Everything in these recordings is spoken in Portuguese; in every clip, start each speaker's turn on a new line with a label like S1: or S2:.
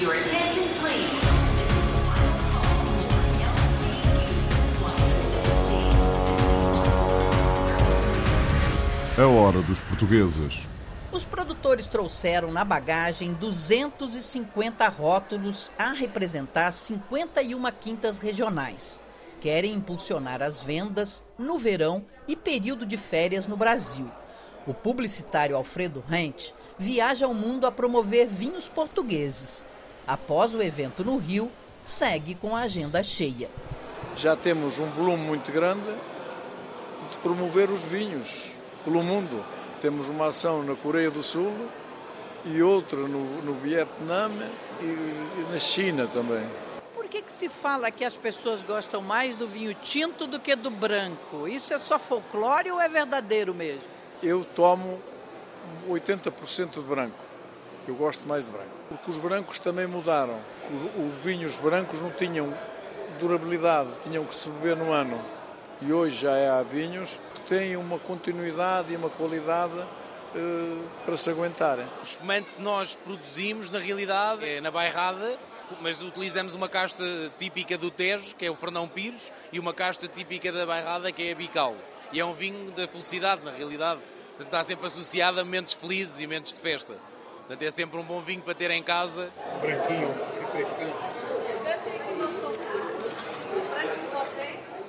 S1: Your attention, please.
S2: A hora dos portugueses.
S3: Os produtores trouxeram na bagagem 250 rótulos a representar 51 quintas regionais. Querem impulsionar as vendas no verão e período de férias no Brasil. O publicitário Alfredo Rent viaja ao mundo a promover vinhos portugueses. Após o evento no Rio, segue com a agenda cheia.
S4: Já temos um volume muito grande de promover os vinhos pelo mundo. Temos uma ação na Coreia do Sul e outra no, no Vietnã e, e na China também.
S3: Por que, que se fala que as pessoas gostam mais do vinho tinto do que do branco? Isso é só folclore ou é verdadeiro mesmo?
S4: Eu tomo 80% de branco. Eu gosto mais de branco. Porque os brancos também mudaram. Os, os vinhos brancos não tinham durabilidade, tinham que se beber no ano. E hoje já há vinhos que têm uma continuidade e uma qualidade eh, para se aguentarem.
S5: O espumante que nós produzimos, na realidade, é na bairrada, mas utilizamos uma casta típica do Tejo, que é o Fernão Pires, e uma casta típica da bairrada, que é a Bical. E é um vinho da felicidade, na realidade. Está sempre associado a momentos felizes e momentos de festa. Portanto, é sempre um bom vinho para ter em casa.
S4: Branquinho, refrescante.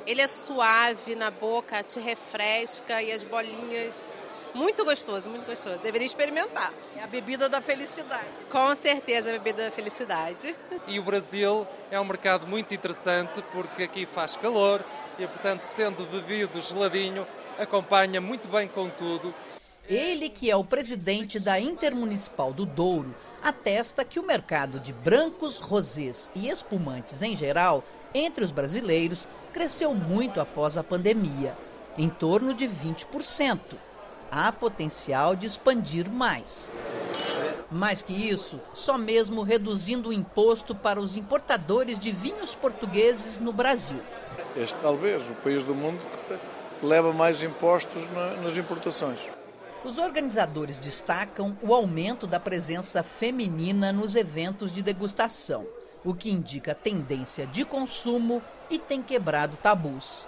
S6: Ele é suave na boca, te refresca e as bolinhas. Muito gostoso, muito gostoso. Deveria experimentar.
S3: É a bebida da felicidade.
S6: Com certeza, a bebida da felicidade.
S7: E o Brasil é um mercado muito interessante porque aqui faz calor e, portanto, sendo bebido geladinho, acompanha muito bem com tudo.
S3: Ele, que é o presidente da Intermunicipal do Douro, atesta que o mercado de brancos, rosés e espumantes em geral, entre os brasileiros, cresceu muito após a pandemia, em torno de 20%. Há potencial de expandir mais. Mais que isso, só mesmo reduzindo o imposto para os importadores de vinhos portugueses no Brasil.
S4: Este talvez o país do mundo que leva mais impostos nas importações.
S3: Os organizadores destacam o aumento da presença feminina nos eventos de degustação, o que indica tendência de consumo e tem quebrado tabus.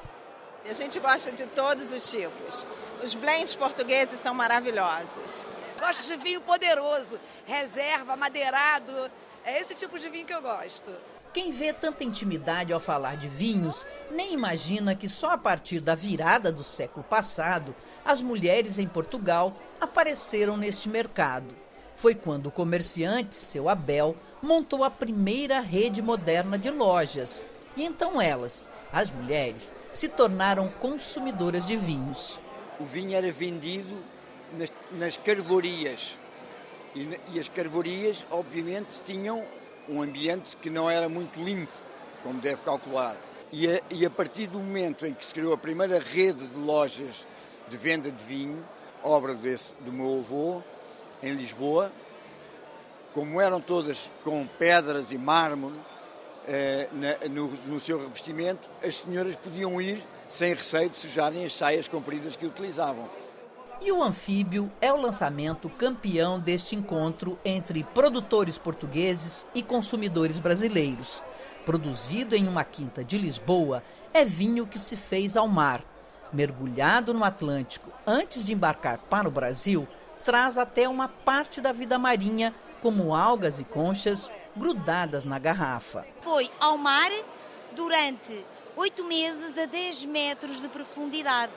S8: A gente gosta de todos os tipos. Os blends portugueses são maravilhosos.
S9: Gosto de vinho poderoso, reserva, madeirado. É esse tipo de vinho que eu gosto.
S3: Quem vê tanta intimidade ao falar de vinhos, nem imagina que só a partir da virada do século passado, as mulheres em Portugal apareceram neste mercado. Foi quando o comerciante, seu Abel, montou a primeira rede moderna de lojas. E então elas, as mulheres, se tornaram consumidoras de vinhos.
S10: O vinho era vendido nas, nas carvorias. E, e as carvorias, obviamente, tinham um ambiente que não era muito limpo, como deve calcular. E a, e a, partir do momento em que se criou a primeira rede de lojas de venda de vinho, obra desse, do meu avô, em Lisboa, como eram todas com pedras e mármore eh, na, no, no seu revestimento, as senhoras podiam ir sem receio de sujarem as saias compridas que utilizavam.
S3: E o Anfíbio é o lançamento campeão deste encontro entre produtores portugueses e consumidores brasileiros. Produzido em uma quinta de Lisboa, é vinho que se fez ao mar. Mergulhado no Atlântico antes de embarcar para o Brasil, traz até uma parte da vida marinha, como algas e conchas grudadas na garrafa.
S11: Foi ao mar durante oito meses a 10 metros de profundidade.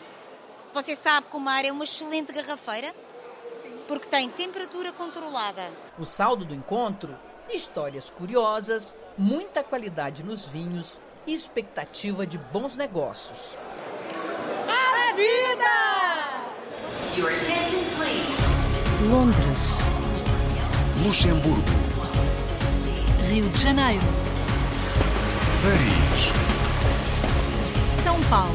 S11: Você sabe que o mar é uma excelente garrafeira? Porque tem temperatura controlada.
S3: O saldo do encontro? Histórias curiosas, muita qualidade nos vinhos e expectativa de bons negócios.
S9: A vida!
S1: Your attention, please.
S12: Londres,
S2: Luxemburgo,
S12: Rio de Janeiro,
S2: Paris,
S12: São Paulo,